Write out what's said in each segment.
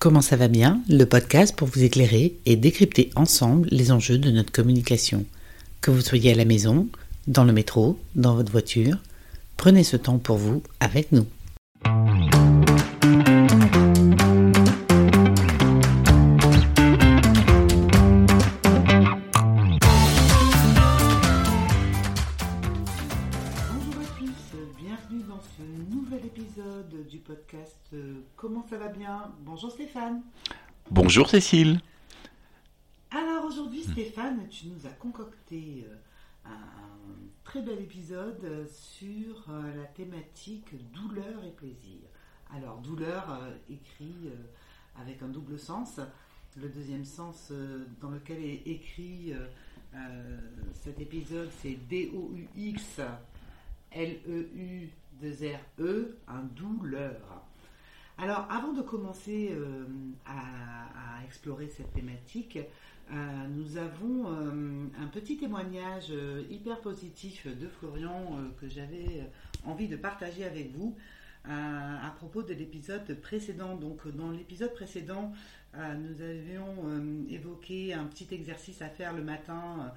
Comment ça va bien Le podcast pour vous éclairer et décrypter ensemble les enjeux de notre communication. Que vous soyez à la maison, dans le métro, dans votre voiture, prenez ce temps pour vous avec nous. Bien Bonjour Stéphane. Bonjour Cécile. Alors aujourd'hui Stéphane, tu nous as concocté euh, un très bel épisode euh, sur euh, la thématique douleur et plaisir. Alors douleur écrit avec un double sens. Le deuxième sens dans lequel est écrit cet épisode, c'est D-O-U-X L-E-U 2 R-E, un douleur. Alors, avant de commencer euh, à, explorer cette thématique, euh, nous avons euh, un petit témoignage hyper positif de Florian que j'avais envie de partager avec vous à propos de l'épisode précédent. Donc, dans l'épisode précédent, nous avions évoqué un petit exercice à faire le matin,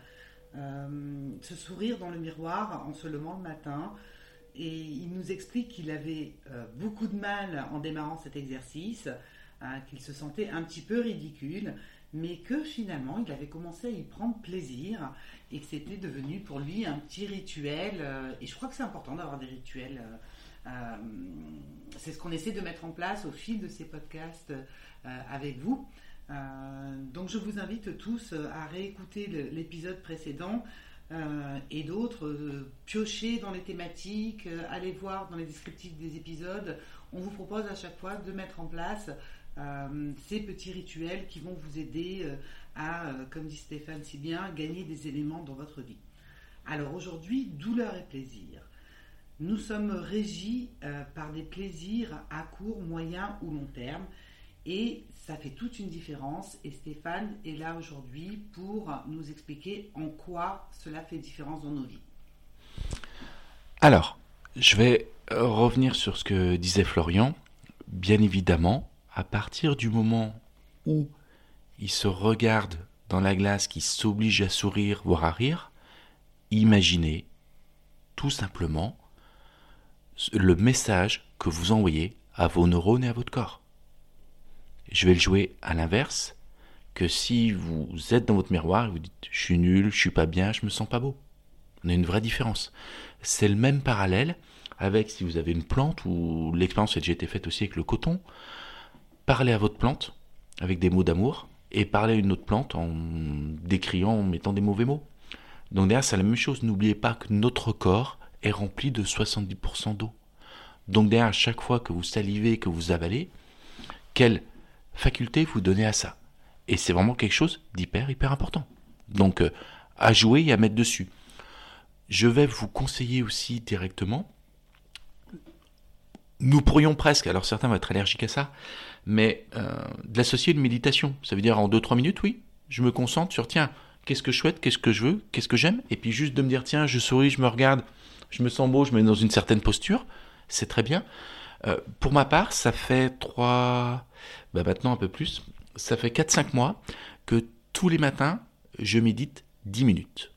se sourire dans le miroir en se levant le matin. Et il nous explique qu'il avait euh, beaucoup de mal en démarrant cet exercice, euh, qu'il se sentait un petit peu ridicule, mais que finalement il avait commencé à y prendre plaisir et que c'était devenu pour lui un petit rituel. euh, et je crois que c'est important d'avoir des rituels. euh, c'est ce qu'on essaie de mettre en place au fil de ces podcasts avec vous. Donc je vous invite tous à réécouter l'épisode précédent euh, et d'autres, euh, piocher dans les thématiques, euh, aller voir dans les descriptifs des épisodes. On vous propose à chaque fois de mettre en place euh, ces petits rituels qui vont vous aider euh, à, comme dit Stéphane si bien, gagner des éléments dans votre vie. Alors aujourd'hui, douleur et plaisir. Nous sommes régis par des plaisirs à court, moyen ou long terme. Et ça fait toute une différence. Et Stéphane est là aujourd'hui pour nous expliquer en quoi cela fait différence dans nos vies. Alors, je vais euh, revenir sur ce que disait Florian. Bien évidemment, à partir du moment où il se regarde dans la glace, qui s'oblige à sourire, voire à rire, imaginez tout simplement le message que vous envoyez à vos neurones et à votre corps. Je vais le jouer à l'inverse, que si vous êtes dans votre miroir et vous dites je suis nul, je suis pas bien, je me sens pas beau. On a une vraie différence. C'est le même parallèle avec si vous avez une plante ou l'expérience a déjà été faite aussi avec le coton. Parlez à votre plante avec des mots d'amour et parlez à une autre plante en décriant, en mettant des mauvais mots. Donc derrière, c'est la même chose. N'oubliez pas que notre corps est rempli de 70% d'eau. Donc derrière, à chaque fois que vous salivez, que vous avalez, quelle faculté vous donnez à ça Et c'est vraiment quelque chose d'hyper, hyper important. Donc euh, à jouer et à mettre dessus. Je vais vous conseiller aussi directement. Nous pourrions presque, alors certains vont être allergiques à ça, mais euh, une méditation. Ça veut dire en 2-3 minutes, oui, je me concentre sur, tiens, qu'est-ce que je souhaite, qu'est-ce que je veux, qu'est-ce que j'aime, et puis juste de me dire, tiens, je souris, je me regarde, je me sens beau, je me mets dans une certaine posture, c'est très bien. Euh, pour ma part, ça fait 3, bah maintenant un peu plus, ça fait 4-5 mois que tous les matins, je médite 10 minutes.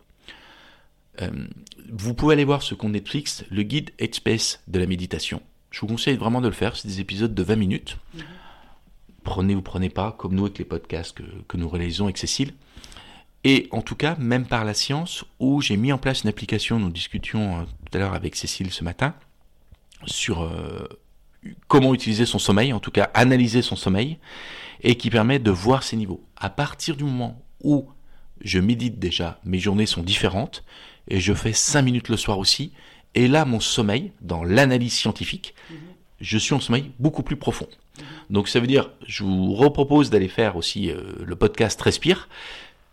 Euh, vous pouvez aller voir ce qu'on Netflix, le guide Headspace de la méditation. Je vous conseille vraiment de le faire, c'est des épisodes de 20 minutes. Prenez ou prenez pas, comme nous avec les podcasts que, que nous réalisons avec Cécile. Et en tout cas, même par la science, où j'ai mis en place une application, nous discutions euh, tout à l'heure avec Cécile ce matin, sur euh, comment utiliser son sommeil, en tout cas analyser son sommeil, et qui permet de voir ses niveaux. À partir du moment où je médite déjà, mes journées sont différentes, et je fais 5 minutes le soir aussi, et là mon sommeil, dans l'analyse scientifique, je suis en sommeil beaucoup plus profond. Donc ça veut dire, je vous repropose d'aller faire aussi euh, le podcast Respire.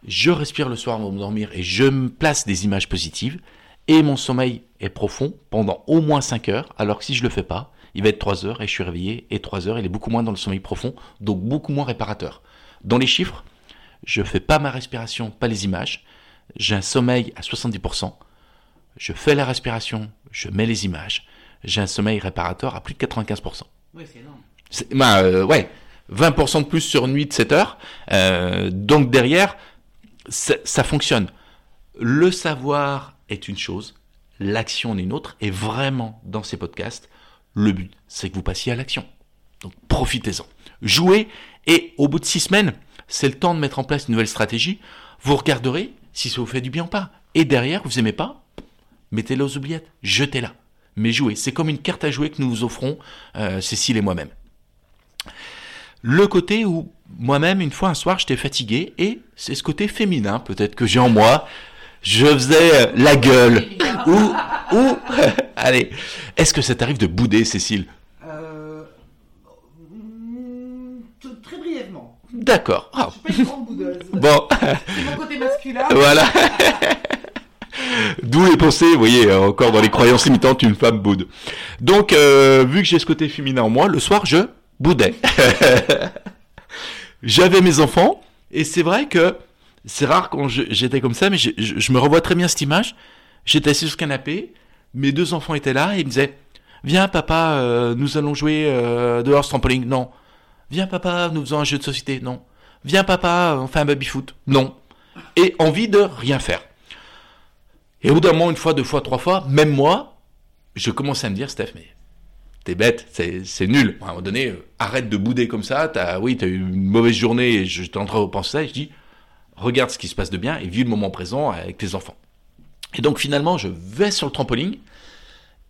Je respire le soir avant de dormir et je me place des images positives. Et mon sommeil est profond pendant au moins 5 heures, alors que si je le fais pas, il va être 3 heures et je suis réveillé, et 3 heures, il est beaucoup moins dans le sommeil profond, donc beaucoup moins réparateur. Dans les chiffres, je fais pas ma respiration, pas les images. J'ai un sommeil à 70%. Je fais la respiration, je mets les images. J'ai un sommeil réparateur à plus de 95%. Oui, c'est énorme. Bah, euh, ouais. 20% de plus sur nuit de 7 heures. Euh, donc derrière, ça, ça fonctionne. Le savoir est une chose, l'action en est une autre. Et vraiment, dans ces podcasts, le but, c'est que vous passiez à l'action. Donc profitez-en. Jouez et au bout de six semaines, c'est le temps de mettre en place une nouvelle stratégie. Vous regarderez si ça vous fait du bien ou pas. Et derrière, vous aimez pas, mettez-la aux oubliettes, jetez-la. Mais jouez, c'est comme une carte à jouer que nous vous offrons, euh, Cécile et moi-même. Le côté où moi-même, une fois un soir, j'étais fatigué, et c'est ce côté féminin peut-être que j'ai en moi. Je faisais euh, la gueule. ou, ou, allez, est-ce que ça t'arrive de bouder, Cécile Euh, mm, très brièvement. D'accord. Ah, Je suis pas une grande boudeuse. bon, C'est mon côté masculin. voilà. D'où les pensées, vous voyez, euh, encore dans les croyances limitantes, une femme boude. Donc, euh, vu que j'ai ce côté féminin en moi, le soir, je boudais. J'avais mes enfants, et c'est vrai que c'est rare quand j'étais comme ça, mais je, me revois très bien cette image. J'étais assis sur le canapé, mes deux enfants étaient là, et ils me disaient, viens papa, euh, nous allons jouer euh, dehors trampoline. Non. Viens papa, nous faisons un jeu de société. Non. Viens papa, on fait un baby-foot. Non. Et envie de rien faire. Et au bout d'un moment, une fois, deux fois, trois fois, même moi, je commençais à me dire, Steph, mais t'es bête, c'est nul. À un moment donné, euh, arrête de bouder comme ça. T'as, oui, t'as eu une mauvaise journée et je t'ai en train de repenser ça. Et je dis, regarde ce qui se passe de bien et vis le moment présent avec tes enfants. Et donc finalement, je vais sur le trampoline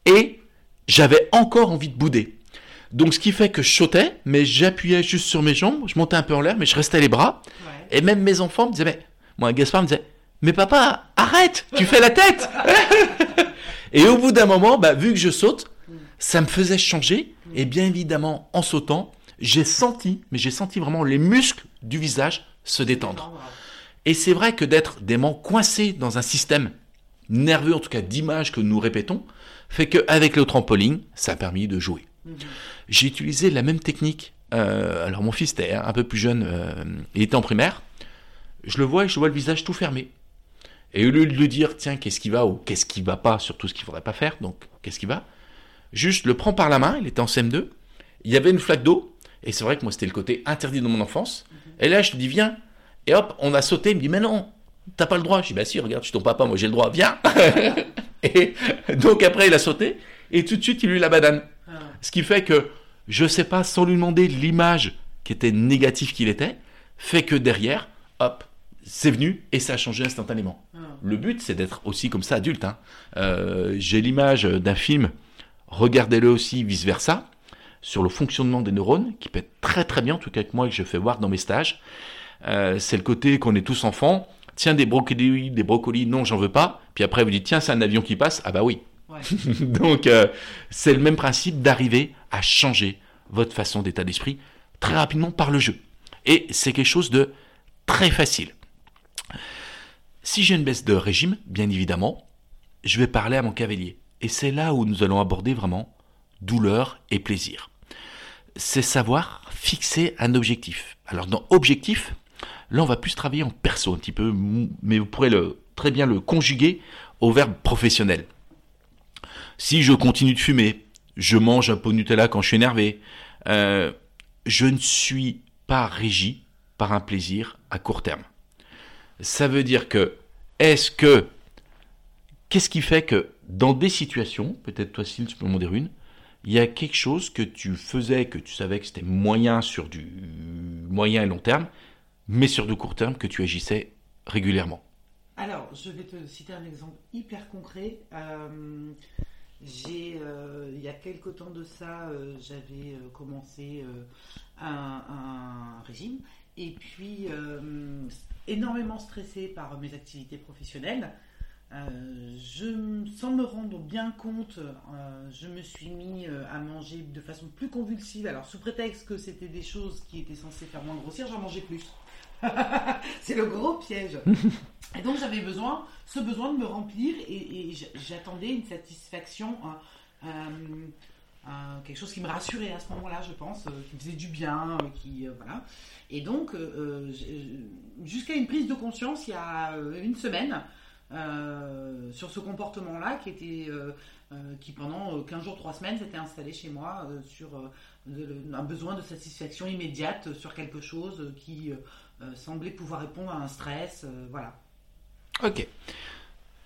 et j'avais encore envie de bouder. Donc ce qui fait que je sautais, mais j'appuyais juste sur mes jambes, je montais un peu en l'air, mais je restais les bras. Ouais. Et même mes enfants me disaient, mais moi, Gaspard me disait, mais papa, arrête, tu fais la tête. et au bout d'un moment, bah, vu que je saute, ça me faisait changer. Et bien évidemment, en sautant, j'ai senti, mais j'ai senti vraiment les muscles du visage se détendre. Et c'est vrai que d'être dément coincé dans un système nerveux, en tout cas d'image que nous répétons, fait qu'avec le trampoline, ça a permis de jouer. Mhm. J'ai utilisé la même technique. Euh, alors mon fils était un peu plus jeune, euh, il était en primaire. Je le vois et je vois le visage tout fermé. Et au lieu de lui dire, tiens, qu'est-ce qui va ou qu'est-ce qui va pas, surtout ce qu'il faudrait pas faire, donc qu'est-ce qui va, juste le prends par la main, il était en CM2, il y avait une flaque d'eau, et c'est vrai que moi c'était le côté interdit de mon enfance. Et là je lui dis, viens, et hop, on a sauté, il me dit, mais non, t'as pas le droit. Je dis, bah si, regarde, je suis ton papa, moi j'ai le droit, viens. et donc après il a sauté, et tout de suite il a eu la banane. Ah. Ce qui fait que, je sais pas, sans lui demander l'image qui était négative qu'il était, fait que derrière, hop, c'est venu et ça a changé instantanément. Ah. Le but, c'est d'être aussi comme ça adulte. hein. Euh, J'ai l'image d'un film, regardez-le aussi vice-versa, sur le fonctionnement des neurones, qui peut être très très bien, en tout cas que moi que je fais voir dans mes stages. Euh, c'est le côté qu'on est tous enfants. Tiens, des brocolis, des brocolis, non, j'en veux pas. Puis après, vous dites, tiens, c'est un avion qui passe. Ah bah oui. Ouais. Donc, euh, c'est le même principe d'arriver à changer votre façon d'état d'esprit très rapidement par le jeu. Et c'est quelque chose de très facile. Si j'ai une baisse de régime, bien évidemment, je vais parler à mon cavalier. Et c'est là où nous allons aborder vraiment douleur et plaisir. C'est savoir fixer un objectif. Alors dans objectif, là on va plus travailler en perso un petit peu, mais vous pourrez très bien le conjuguer au verbe professionnel. Si je continue de fumer, je mange un pot de Nutella quand je suis énervé, euh, je ne suis pas régi par un plaisir à court terme. Ça veut dire que, est-ce que, qu'est-ce qui fait que dans des situations, peut-être toi Syl, tu peux m'en dire une, il y a quelque chose que tu faisais, que tu savais que c'était moyen sur du moyen et long terme, mais sur du court terme que tu agissais régulièrement. Alors, je vais te citer un exemple hyper concret. Euh, j'ai, euh, il y a quelque temps de ça, euh, j'avais commencé un, régime et puis énormément stressée par mes activités professionnelles. Je, sans me rendre bien compte, je me suis mis à manger de façon plus convulsive. Alors, sous prétexte que c'était des choses qui étaient censées faire moins grossir, j'en mangeais plus. C'est le gros piège. Et donc j'avais besoin, ce besoin de me remplir et, j'attendais une satisfaction, quelque chose qui me rassurait à ce moment-là, je pense, euh, qui me faisait du bien, euh, qui euh, voilà. Et donc jusqu'à une prise de conscience il y a une semaine sur ce comportement-là qui était qui pendant euh, 15 jours, 3 semaines s'était installé chez moi sur un besoin de satisfaction immédiate sur quelque chose qui semblait pouvoir répondre à un stress. euh, voilà. Ok.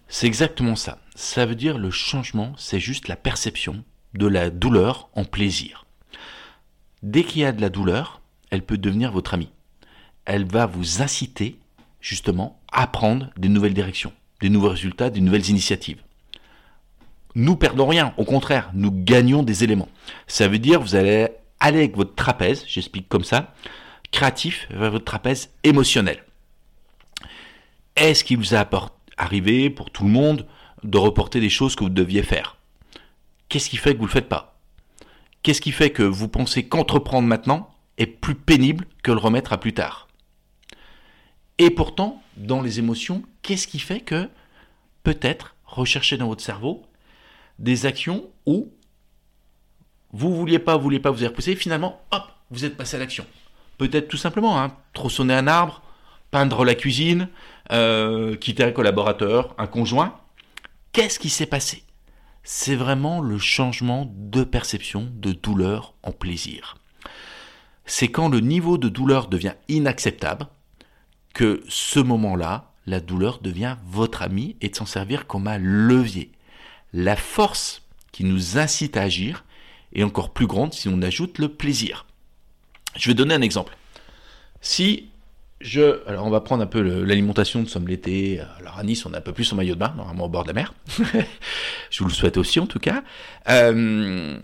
C'est exactement ça. Ça veut dire le changement, c'est juste la perception de la douleur en plaisir. Dès qu'il y a de la douleur, elle peut devenir votre amie. Elle va vous inciter justement à prendre des nouvelles directions, des nouveaux résultats, des nouvelles initiatives. Nous perdons rien, au contraire, nous gagnons des éléments. Ça veut dire vous allez aller avec votre trapèze, j'explique comme ça, créatif vers votre trapèze émotionnel. Est-ce qu'il vous a arrivé pour tout le monde de reporter des choses que vous deviez faire? Qu'est-ce qui fait que vous ne le faites pas? Qu'est-ce qui fait que vous pensez qu'entreprendre maintenant est plus pénible que le remettre à plus tard? Et pourtant, dans les émotions, qu'est-ce qui fait que peut-être rechercher dans votre cerveau des actions où vous vouliez pas, vous vouliez pas, vous avez repoussé, finalement, hop, vous êtes passé à l'action? Peut-être tout simplement, hein, tronçonner un arbre, peindre la cuisine, euh, quitter un collaborateur, un conjoint. Qu'est-ce qui s'est passé? C'est vraiment le changement de perception de douleur en plaisir. C'est quand le niveau de douleur devient inacceptable que ce moment-là, la douleur devient votre ami et de s'en servir comme un levier. La force qui nous incite à agir est encore plus grande si on ajoute le plaisir. Je vais donner un exemple. Si je, alors on va prendre un peu l'alimentation, nous sommes l'été, alors à Nice on est un peu plus en maillot de bain, normalement au bord de la mer. je vous le souhaite aussi en tout cas. Euh,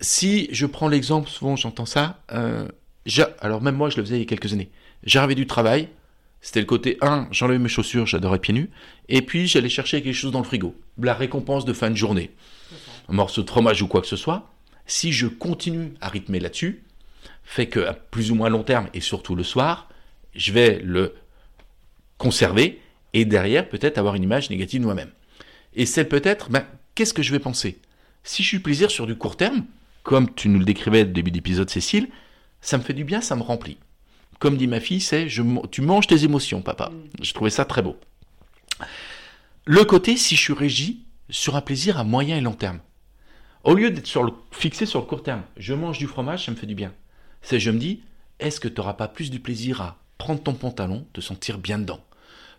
si je prends l'exemple, souvent j'entends ça, euh, alors même moi je le faisais il y a quelques années. J'arrivais du travail, c'était le côté 1, j'enlevais mes chaussures, j'adorais pieds nus, et puis j'allais chercher quelque chose dans le frigo, la récompense de fin de journée, un morceau de fromage ou quoi que ce soit. Si je continue à rythmer là-dessus, fait que à plus ou moins long terme, et surtout le soir, je vais le conserver, et derrière peut-être avoir une image négative de moi-même. Et c'est peut-être, ben, qu'est-ce que je vais penser? Si je suis plaisir sur du court terme, comme tu nous le décrivais au début d'épisode, Cécile, ça me fait du bien, ça me remplit. Comme dit ma fille, c'est je, tu manges tes émotions, papa. Je trouvais ça très beau. Le côté, si je suis régi sur un plaisir à moyen et long terme, au lieu d'être sur le, fixé sur le court terme, je mange du fromage, ça me fait du bien. C'est je me dis, est-ce que tu n'auras pas plus du plaisir à prendre ton pantalon, te sentir bien dedans?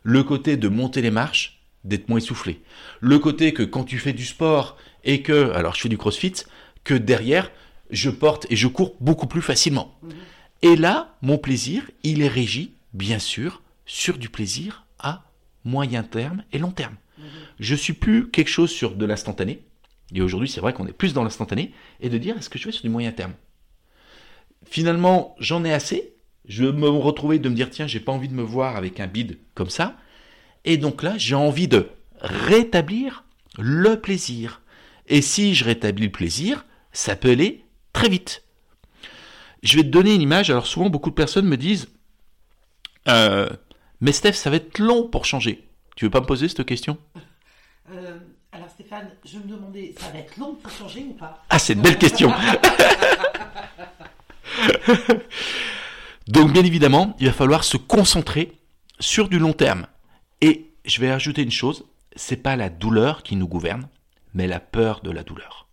Le côté de monter les marches, d'être moins essoufflé. Le côté que quand tu fais du sport et que, alors je fais du crossfit, que derrière, je porte et je cours beaucoup plus facilement. Et là, mon plaisir, il est régi, bien sûr, sur du plaisir à moyen terme et long terme. Je suis plus quelque chose sur de l'instantané. Et aujourd'hui, c'est vrai qu'on est plus dans l'instantané. Et de dire, est-ce que je vais sur du moyen terme? Finalement, j'en ai assez. Je vais me retrouver de me dire, tiens, j'ai pas envie de me voir avec un bide comme ça. Et donc là, j'ai envie de rétablir le plaisir. Et si je rétablis le plaisir, ça peut aller très vite. Je vais te donner une image. Alors souvent, beaucoup de personnes me disent, euh, mais Steph, ça va être long pour changer. Tu veux pas me poser cette question? Euh, alors Stéphane, je me demandais, ça va être long pour changer ou pas? Ah, c'est une belle question. Donc, bien évidemment, il va falloir se concentrer sur du long terme. Et je vais ajouter une chose, c'est pas la douleur qui nous gouverne, mais la peur de la douleur.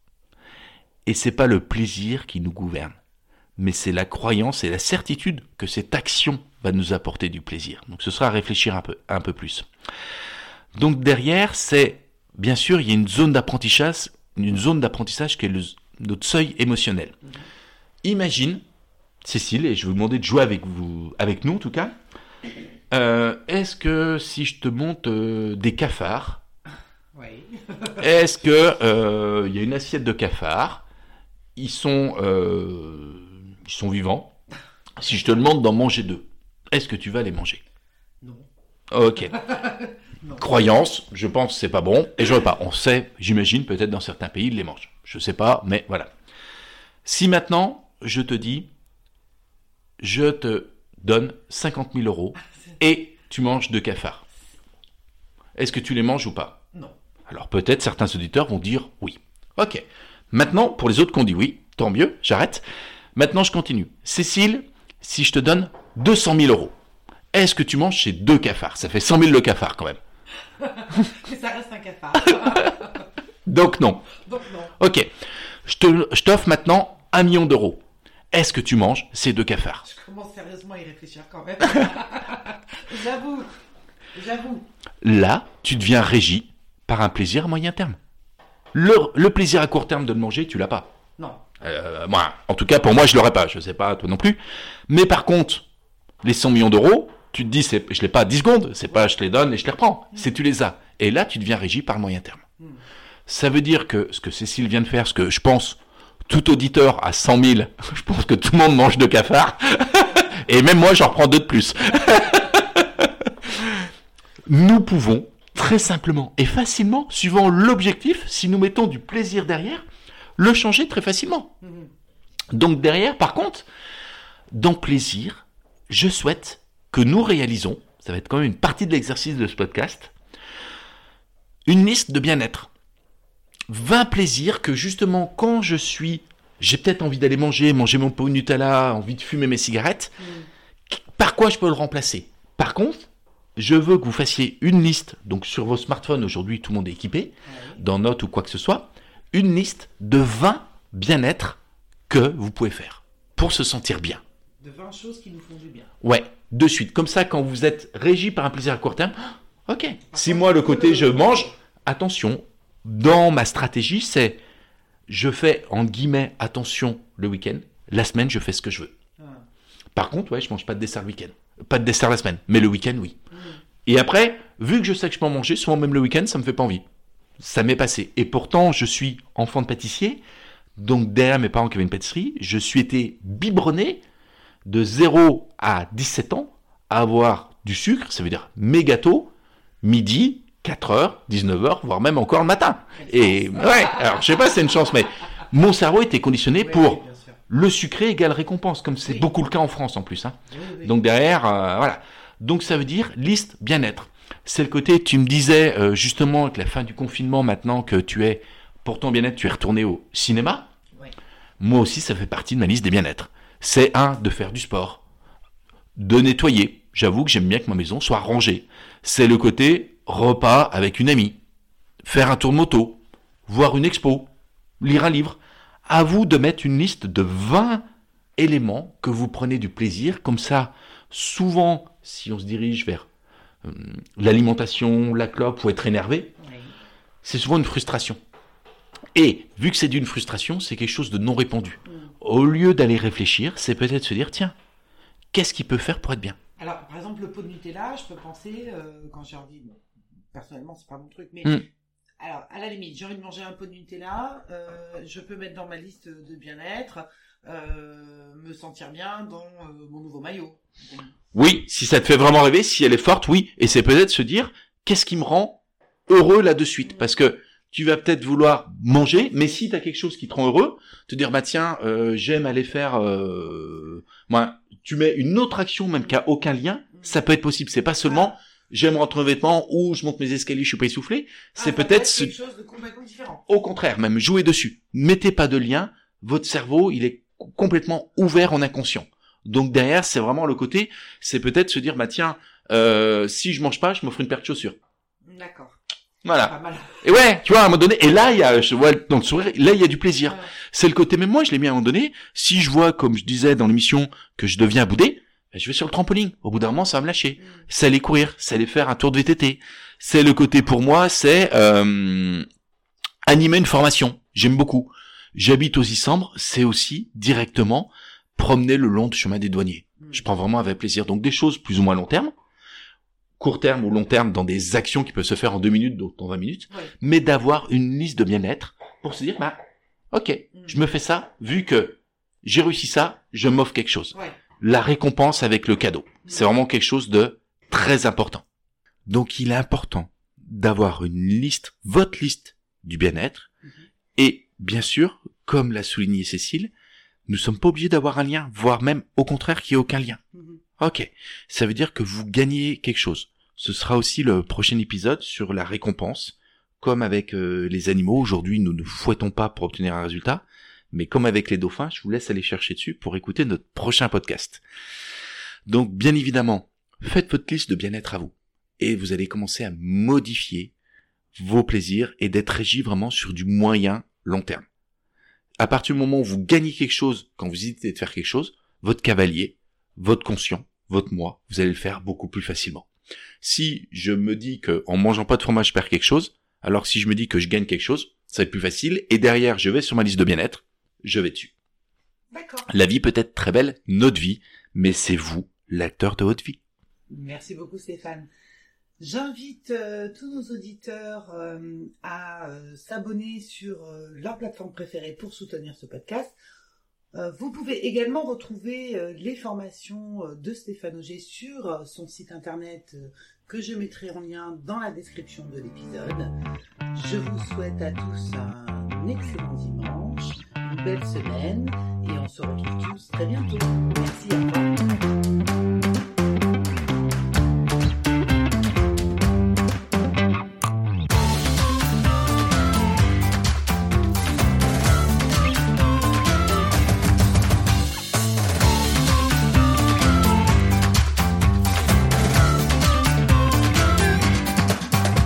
Et c'est pas le plaisir qui nous gouverne, mais c'est la croyance et la certitude que cette action va nous apporter du plaisir. Donc, ce sera à réfléchir un peu, un peu plus. Donc, derrière, c'est, bien sûr, il y a une zone d'apprentissage, une zone d'apprentissage qui est le- notre seuil émotionnel. Imagine, Cécile, et je vais vous demander de jouer avec vous, avec nous en tout cas. Euh, Est-ce que si je te monte euh, des cafards, Oui. est-ce que euh, il y a une assiette de cafards, ils sont, euh, ils sont vivants? Si je te demande d'en manger deux, est-ce que tu vas les manger? Non. Ok. Non. Croyance, je pense que c'est pas bon, et je veux pas. On sait, j'imagine, peut-être dans certains pays, ils les mangent. Je sais pas, mais voilà. Si maintenant, je te dis, je te donne 50 000 euros et tu manges deux cafards, est-ce que tu les manges ou pas? Non. Alors peut-être certains auditeurs vont dire oui. Ok. Maintenant, pour les autres qui ont dit oui, tant mieux, j'arrête. Maintenant, je continue. Cécile, si je te donne 200 000 euros, est-ce que tu manges ces deux cafards? Ça fait 100 000 le cafard quand même. Mais ça reste un cafard. Donc non. Donc non. Ok. Je t'offre maintenant un million d'euros. Est-ce que tu manges ces deux cafards? Je commence sérieusement à y réfléchir quand même. j'avoue, j'avoue. Là, tu deviens régi par un plaisir à moyen terme. Le, le plaisir à court terme de le manger, tu l'as pas. Non. Euh, moi, en tout cas, pour moi, je l'aurais pas. Je sais pas, toi non plus. Mais par contre, les 100 millions d'euros, tu te dis, c'est, je l'ai pas à 10 secondes. C'est pas, je te les donne et je les reprends. C'est tu les as. Et là, tu deviens régi par le moyen terme. Ça veut dire que ce que Cécile vient de faire, ce que je pense, tout auditeur à 100 000, je pense que tout le monde mange de cafards. et même moi, j'en reprends deux de plus. nous pouvons très simplement et facilement, suivant l'objectif, si nous mettons du plaisir derrière, le changer très facilement. Donc derrière, par contre, dans plaisir, je souhaite que nous réalisons, ça va être quand même une partie de l'exercice de ce podcast, une liste de bien-être. 20 plaisirs que justement quand je suis, j'ai peut-être envie d'aller manger, manger mon pot de Nutella, envie de fumer mes cigarettes, par quoi je peux le remplacer? Par contre, je veux que vous fassiez une liste, donc sur vos smartphones, aujourd'hui tout le monde est équipé, dans Notes ou quoi que ce soit, une liste de 20 bien-être que vous pouvez faire pour se sentir bien. De 20 choses qui nous font du bien. Ouais, de suite. Comme ça, quand vous êtes régi par un plaisir à court terme, ok. Si moi, le côté je mange, attention, dans ma stratégie, c'est je fais en guillemets attention le week-end. La semaine, je fais ce que je veux. Ah. Par contre, ouais, je mange pas de dessert le week-end. Pas de dessert la semaine, mais le week-end, oui. Et après, vu que je sais que je peux en manger, souvent même le week-end, ça me fait pas envie. Ça m'est passé. Et pourtant, je suis enfant de pâtissier. Donc, derrière mes parents qui avaient une pâtisserie, je suis été biberonné de 0 à 17 ans à avoir du sucre, ça veut dire mes gâteaux, midi, 4h, 19h, voire même encore le matin. Et ouais, alors je sais pas si c'est une chance, mais mon cerveau était conditionné pour le sucré égale récompense, comme c'est Oui. beaucoup le cas en France en plus. Hein. Oui, oui. Donc derrière, euh, voilà. Donc ça veut dire liste bien-être. C'est le côté, tu me disais euh, justement avec la fin du confinement, maintenant que tu es pour ton bien-être, tu es retourné au cinéma. Moi aussi, ça fait partie de ma liste des bien-être. C'est un, de faire du sport, de nettoyer. J'avoue que j'aime bien que ma maison soit rangée. C'est le côté repas avec une amie, faire un tour de moto, voir une expo, lire un livre. À vous de mettre une liste de 20 éléments que vous prenez du plaisir. Comme ça, souvent, si on se dirige vers euh, l'alimentation, la clope ou être énervé, Oui. c'est souvent une frustration. Et vu que c'est d'une frustration, c'est quelque chose de non répandu. Mm. Au lieu d'aller réfléchir, c'est peut-être se dire, tiens, qu'est-ce qu'il peut faire pour être bien? Alors, par exemple, le pot de Nutella, je peux penser, euh, quand j'ai envie, personnellement, c'est pas mon truc, mais Mm. alors, à la limite, j'ai envie de manger un pot de Nutella, euh, je peux mettre dans ma liste de bien-être, euh, me sentir bien dans euh, mon nouveau maillot. Oui, si ça te fait vraiment rêver, si elle est forte, oui. Et c'est peut-être se dire, qu'est-ce qui me rend heureux là de suite Parce que tu vas peut-être vouloir manger, mais si tu as quelque chose qui te rend heureux, te dire, bah tiens, euh, j'aime aller faire... Euh... Moi, tu mets une autre action même qui a aucun lien, ça peut être possible. C'est pas seulement, j'aime rentrer un vêtement ou je monte mes escaliers, je suis pas essoufflé. C'est Ah, peut peut-être être ce quelque chose de complètement différent. Au contraire, même jouez dessus. Mettez pas de lien. Votre cerveau, il est co- complètement ouvert en inconscient. Donc derrière, c'est vraiment le côté, c'est peut-être se dire, bah tiens, euh, si je mange pas, je m'offre une paire de chaussures. D'accord. Voilà. Pas mal. Et ouais, tu vois, à un moment donné, et là, il y a, je vois dans le sourire, là, il y a du plaisir. Ouais. C'est le côté, même moi, je l'ai mis à un moment donné, si je vois, comme je disais dans l'émission, que je deviens boudé, je vais sur le trampoline. Au bout d'un moment, ça va me lâcher. Mm. C'est aller courir, c'est aller faire un tour de VTT. C'est le côté pour moi, c'est euh, animer une formation. J'aime beaucoup. J'habite aux Isambres, c'est aussi directement promener le long du chemin des douaniers. Mm. Je prends vraiment avec plaisir. Donc des choses plus ou moins long terme, court terme ou long terme dans des actions qui peuvent se faire en deux minutes, d'autres en 20 minutes, Ouais. mais d'avoir une liste de bien-être pour se dire, bah, ok, Mm. je me fais ça, vu que j'ai réussi ça, je m'offre quelque chose Ouais. La récompense avec le cadeau. C'est vraiment quelque chose de très important. Donc il est important d'avoir une liste, votre liste du bien-être. Mhm. Et bien sûr, comme l'a souligné Cécile, nous sommes pas obligés d'avoir un lien, voire même au contraire qu'il n'y ait aucun lien. Mhm. Ok, ça veut dire que vous gagnez quelque chose. Ce sera aussi le prochain épisode sur la récompense. Comme avec euh, les animaux, aujourd'hui nous ne fouettons pas pour obtenir un résultat, mais comme avec les dauphins, je vous laisse aller chercher dessus pour écouter notre prochain podcast. Donc bien évidemment, faites votre liste de bien-être à vous, et vous allez commencer à modifier vos plaisirs et d'être régi vraiment sur du moyen long terme. à partir du moment où vous gagnez quelque chose, quand vous hésitez de faire quelque chose, votre cavalier, votre conscient, votre moi, vous allez le faire beaucoup plus facilement. Si je me dis que en mangeant pas de fromage je perds quelque chose, alors si je me dis que je gagne quelque chose, ça va être plus facile. Et derrière, je vais sur ma liste de bien-être, je vais dessus. D'accord. La vie peut être très belle, notre vie, mais c'est vous l'acteur de votre vie. Merci beaucoup Stéphane. J'invite euh, tous nos auditeurs euh, à euh, s'abonner sur leur plateforme préférée pour soutenir ce podcast. Vous pouvez également retrouver les formations de Stéphane Auger sur son site internet que je mettrai en lien dans la description de l'épisode. Je vous souhaite à tous un excellent dimanche, belle semaine et on se retrouve tous très bientôt. Merci, à revoir.